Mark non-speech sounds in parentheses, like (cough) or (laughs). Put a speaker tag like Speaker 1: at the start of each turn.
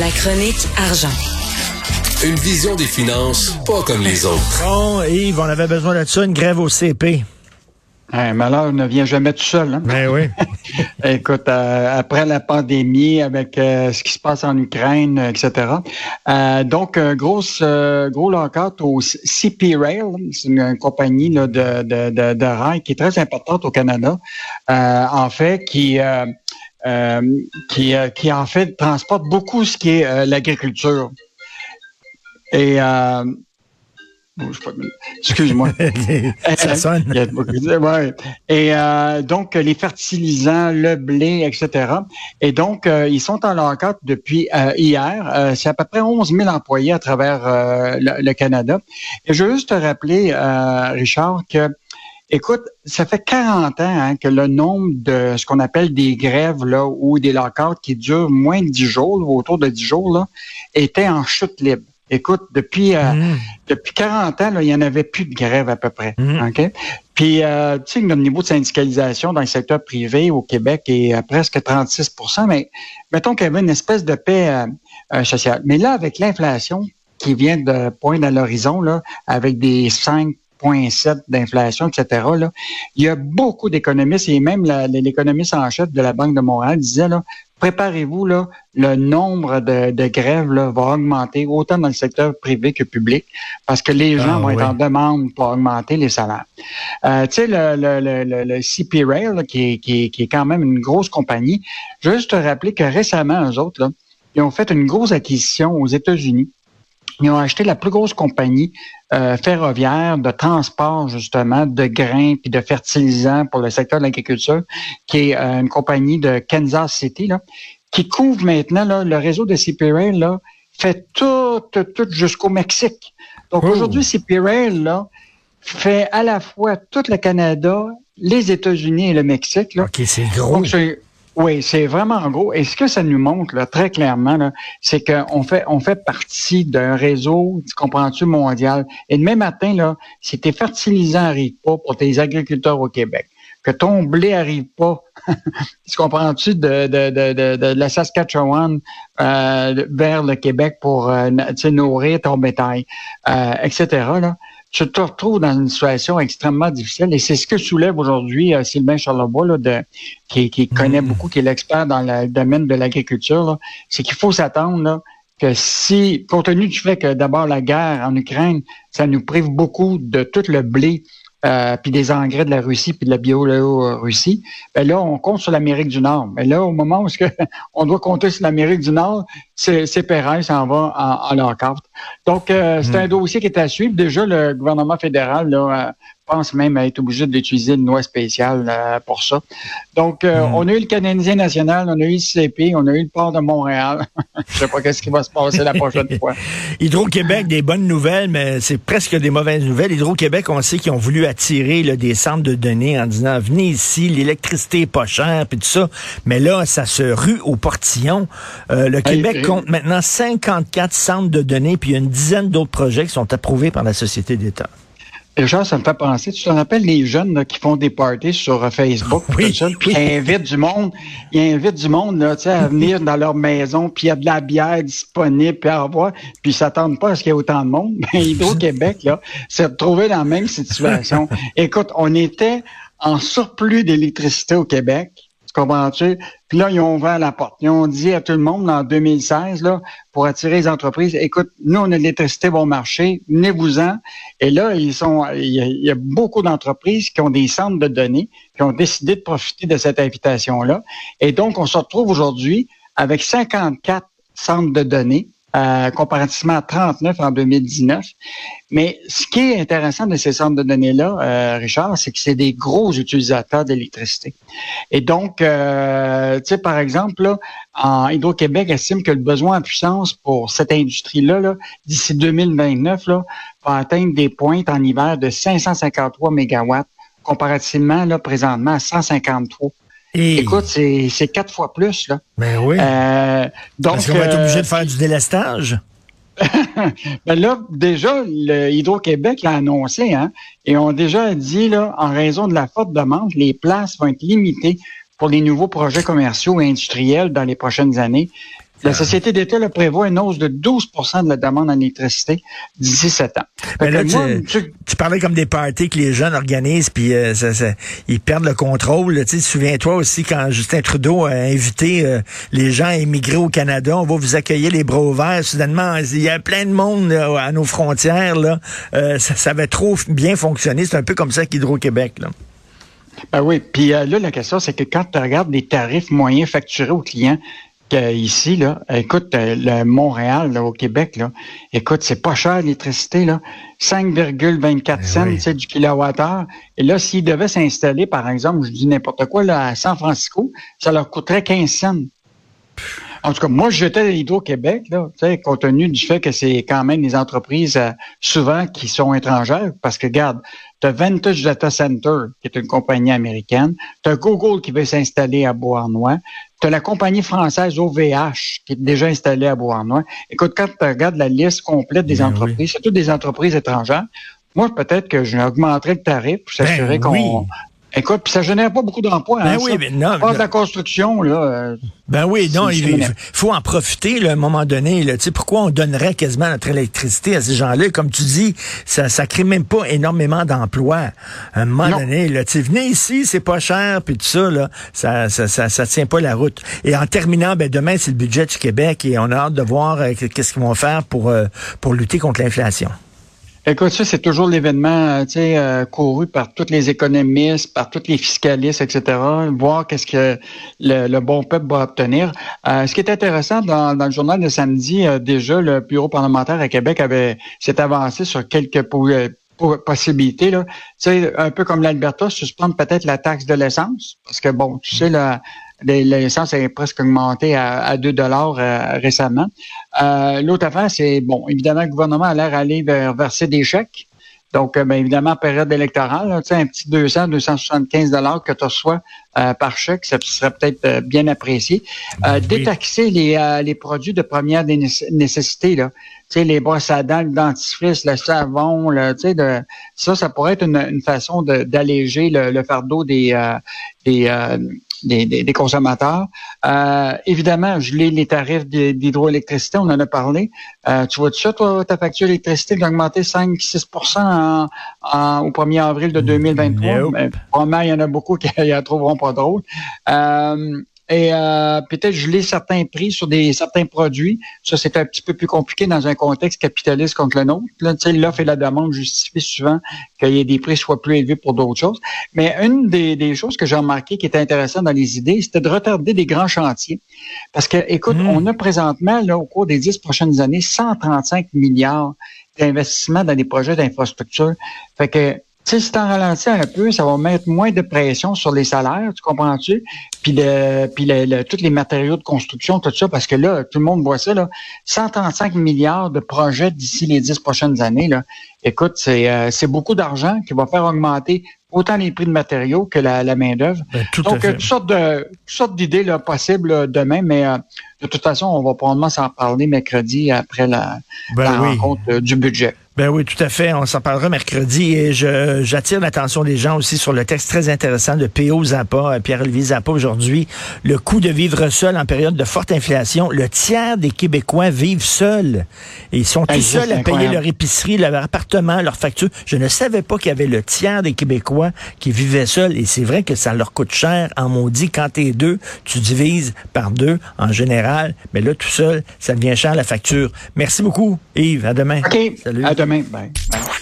Speaker 1: La chronique argent.
Speaker 2: Une vision des finances pas comme les autres.
Speaker 3: Bon, Yves, on avait besoin de ça, une grève au CP.
Speaker 4: Un malheur ne vient jamais tout seul. Hein?
Speaker 3: Ben oui. (laughs)
Speaker 4: Écoute, euh, après la pandémie, avec euh, ce qui se passe en Ukraine, etc. Euh, donc, euh, grosse, gros lockout au CP Rail. C'est une, compagnie là, de, de, de, de, rail qui est très importante au Canada. en fait, qui... qui, qui en fait transporte beaucoup ce qui est l'agriculture. Et Excuse-moi. (laughs)
Speaker 3: Ça sonne.
Speaker 4: Et euh, donc, les fertilisants, le blé, etc. Et donc, euh, ils sont en lockout depuis euh, hier. C'est à peu près 11 000 employés à travers le, Canada. Et je veux juste te rappeler, Richard, que Écoute, ça fait 40 ans hein, que le nombre de ce qu'on appelle des grèves là, ou des lockouts qui durent moins de 10 jours, ou autour de 10 jours, là, était en chute libre. Écoute, depuis euh, mm. depuis 40 ans, là, il n'y en avait plus de grève à peu près. Mm. OK? Puis, euh, tu sais, le niveau de syndicalisation dans le secteur privé au Québec est à presque 36% mais mettons qu'il y avait une espèce de paix euh, sociale. Mais là, avec l'inflation qui vient de poindre à l'horizon, là, avec des 5,7 d'inflation, etc. Là, il y a beaucoup d'économistes et même l'économiste en chef de la Banque de Montréal disait là, préparez-vous, là, le nombre de, grèves là, va augmenter autant dans le secteur privé que public parce que les gens ah, vont être en demande pour augmenter les salaires. Euh, tu sais, le, le, le, CP Rail, qui, est, qui, qui, est quand même une grosse compagnie, je veux juste te rappeler que récemment, eux autres, là, ils ont fait une grosse acquisition aux États-Unis ils ont acheté la plus grosse compagnie euh, ferroviaire de transport, justement, de grains puis de fertilisants pour le secteur de l'agriculture, qui est euh, une compagnie de Kansas City, là, qui couvre maintenant là, le réseau de CP Rail, là, fait tout, tout, jusqu'au Mexique. Donc oh. aujourd'hui, CP Rail, là, fait à la fois tout le Canada, les États-Unis et le Mexique. Là.
Speaker 3: OK, c'est gros.
Speaker 4: Oui, c'est vraiment gros. Et ce que ça nous montre là, très clairement, c'est qu'on fait, on fait partie d'un réseau, tu comprends-tu, mondial. Et demain matin, là, si tes fertilisants n'arrivent pas pour tes agriculteurs au Québec, que ton blé arrive pas, (laughs) tu comprends-tu, de, de, de, de, la Saskatchewan euh, vers le Québec pour euh, nourrir ton bétail, euh, etc., là, tu te retrouves dans une situation extrêmement difficile. Et c'est ce que soulève aujourd'hui euh, Sylvain Charlebois, là, de, qui, qui connaît mm. beaucoup, qui est l'expert dans le domaine de l'agriculture. C'est qu'il faut s'attendre que si, compte tenu du fait que d'abord la guerre en Ukraine, ça nous prive beaucoup de tout le blé euh, puis des engrais de la Russie, puis de la Biélorussie, ben là, on compte sur l'Amérique du Nord. Mais là, au moment où (laughs) on doit compter sur l'Amérique du Nord, c'est ça s'en va en, en leur carte. Donc, euh, c'est hmm. un dossier qui est à suivre. Déjà, le gouvernement fédéral là, euh, pense même à être obligé d'utiliser une loi spéciale euh, pour ça. Donc, euh, hmm. on a eu le Canadien national, on a eu le CP, on a eu le port de Montréal. (laughs) Je sais pas qu'est-ce qui va se passer la prochaine (laughs) fois.
Speaker 3: Hydro-Québec, des bonnes nouvelles, mais c'est presque des mauvaises nouvelles. Hydro-Québec, on sait qu'ils ont voulu attirer là, des centres de données en disant, venez ici, l'électricité est pas chère, puis tout ça. Mais là, ça se rue au portillon. Euh, le Québec compte maintenant 54 centres de données, puis il y a une dizaine d'autres projets qui sont approuvés par la Société d'État.
Speaker 4: Déjà, ça me fait penser, tu te rappelles les jeunes qui font des parties sur euh, Facebook, oui, tout ça, puis ils invitent du monde, ils invitent du monde là, à (laughs) venir dans leur maison, puis il y a de la bière disponible, puis à revoir, puis ils s'attendent pas à ce qu'il y ait autant de monde. (laughs) Mais Hydro-Québec, là, s'est retrouvé dans la même situation. (laughs) Écoute, on était en surplus d'électricité au Québec comprends-tu? Puis là, ils ont ouvert la porte. Ils ont dit à tout le monde en 2016, là, pour attirer les entreprises, écoute, nous, on a l'électricité bon marché, venez-vous-en. Et là, ils sont, il y a, beaucoup d'entreprises qui ont des centres de données, qui ont décidé de profiter de cette invitation-là. Et donc, on se retrouve aujourd'hui avec 54 centres de données euh, comparativement à 39 en 2019. Mais ce qui est intéressant de ces centres de données-là, euh, Richard, c'est que c'est des gros utilisateurs d'électricité. Et donc, euh, tu sais, par exemple, là, en Hydro-Québec estime que le besoin en puissance pour cette industrie-là, -là, d'ici 2029, là, va atteindre des pointes en hiver de 553 mégawatts comparativement là, présentement à 153. Écoute, c'est quatre fois plus. Là.
Speaker 3: Ben oui. Euh, donc, Parce qu'on va être obligé de euh, faire du délestage? (laughs)
Speaker 4: ben là, déjà, le Hydro-Québec l'a annoncé, hein, et ont déjà dit, là, en raison de la forte demande, les places vont être limitées pour les nouveaux projets commerciaux et industriels dans les prochaines années. La Société d'État le prévoit une hausse de 12% de la demande en électricité d'ici sept ans.
Speaker 3: Mais là, tu, parlais comme des parties que les jeunes organisent, puis euh, ils perdent le contrôle. Tu souviens-toi aussi quand Justin Trudeau a invité euh, les gens à émigrer au Canada, on va vous accueillir les bras ouverts. Soudainement, il y a plein de monde à nos frontières. Là. Euh, ça, ça avait trop bien fonctionné. C'est un peu comme ça qu'Hydro-Québec. Là.
Speaker 4: Ben oui, puis là, la question, c'est que quand tu regardes les tarifs moyens facturés aux clients, ici, là, écoute, euh, le Montréal, là, au Québec, là, écoute, c'est pas cher l'électricité, là. 5,24 eh cents c'est du kilowattheure. Et là, s'ils devaient s'installer, par exemple, je dis n'importe quoi, là, à San Francisco, ça leur coûterait 15 cents. En tout cas, moi, j'étais à l'Hydro-Québec, là, compte tenu du fait que c'est quand même des entreprises euh, souvent qui sont étrangères, parce que, regarde, tu as Vantage Data Center, qui est une compagnie américaine, tu as Google qui veut s'installer à Beauharnois, tu as la compagnie française OVH qui est déjà installée à Beauharnois. Écoute, quand tu regardes la liste complète des ben entreprises, c'est toutes des entreprises étrangères. Moi, peut-être que je augmenterais le tarif pour s'assurer ben qu'on Écoute, puis ça génère pas beaucoup d'emplois. Ben hein, oui, mais non. Pas de la construction, là. Euh,
Speaker 3: ben oui, non, il, faut en profiter là, à un moment donné. Là. Tu sais, pourquoi on donnerait quasiment notre électricité à ces gens-là? Comme tu dis, ça ça crée même pas énormément d'emplois. À un moment donné, là, tu venez ici, c'est pas cher, puis tout ça, là, ça, ça, ça, ça, tient pas la route. Et en terminant, ben demain, c'est le budget du Québec et on a hâte de voir euh, qu'est-ce qu'ils vont faire pour, euh, pour lutter contre l'inflation.
Speaker 4: Écoute, ça, c'est toujours l'événement euh, tu sais, euh, couru par tous les économistes, par tous les fiscalistes, etc., voir qu'est-ce que le, bon peuple va obtenir. Euh, ce qui est intéressant, dans, le journal de samedi, déjà, le bureau parlementaire à Québec avait s'est avancé sur quelques possibilités. Là. Tu sais, un peu comme l'Alberta, suspendre peut-être la taxe de l'essence, parce que, bon, tu sais, là, L'essence est presque augmenté à, à 2 dollars euh, récemment. Euh, L'autre affaire, c'est, bon, évidemment, le gouvernement a l'air d'aller vers verser des chèques. Donc, euh, bien évidemment, période électorale, sais, un petit 200, 275 dollars que tu reçois euh, par chèque, ça serait peut-être bien apprécié. Détaxer les, les produits de première nécessité, là. Tu sais, les brosses à dents, le dentifrice, le savon, là, tu sais, de, ça, ça pourrait être une, une façon d'alléger le, le, fardeau des, des, des, consommateurs. Euh, évidemment, lis les tarifs d'hydroélectricité, on en a parlé. Euh, tu vois tout ça, toi, ta facture d'électricité a augmenté 5-6% au 1er avril de 2023. Mais, probablement, il y en a beaucoup (laughs) qui ne trouveront pas drôle. Euh, et euh, peut-être geler certains prix sur des certains produits. Ça, c'est un petit peu plus compliqué dans un contexte capitaliste contre le nôtre. L'offre et la demande justifient souvent qu'il y ait des prix soient plus élevés pour d'autres choses. Mais une des, choses que j'ai remarqué qui était intéressante dans les idées, c'était de retarder des grands chantiers. Parce que, écoute, mmh. on a présentement, là, au cours des dix prochaines années, 135 milliards d'investissements dans des projets d'infrastructure. Fait que sais, si t'en ralentis un peu, ça va mettre moins de pression sur les salaires, tu comprends-tu? Puis le, puis le, tous les matériaux de construction, tout ça, parce que là, tout le monde voit ça, là, 135 milliards de projets d'ici les dix prochaines années, là. Écoute, c'est, euh, c'est beaucoup d'argent qui va faire augmenter autant les prix de matériaux que la, la main-d'œuvre. Ben, Donc, euh, toutes sortes de toutes sortes d'idées là, possibles demain, mais euh, de toute façon, on va probablement s'en parler mercredi après la, ben rencontre du budget.
Speaker 3: Ben oui, tout à fait. On s'en parlera mercredi et je, j'attire l'attention des gens aussi sur le texte très intéressant de P.O. Zappa, euh, Pierre-Olivier Zappa aujourd'hui. Le coût de vivre seul en période de forte inflation. Le tiers des Québécois vivent seuls. Et ils sont tous seuls à payer leur épicerie, leur appartement, leur facture. Je ne savais pas qu'il y avait le tiers des Québécois qui vivaient seuls. Et c'est vrai que ça leur coûte cher en maudit. Quand t'es deux, tu divises par deux en général. Mais là, tout seul, ça devient cher la facture. Merci beaucoup, Yves. À demain.
Speaker 4: OK. Salut. À demain. também. Bem, bem.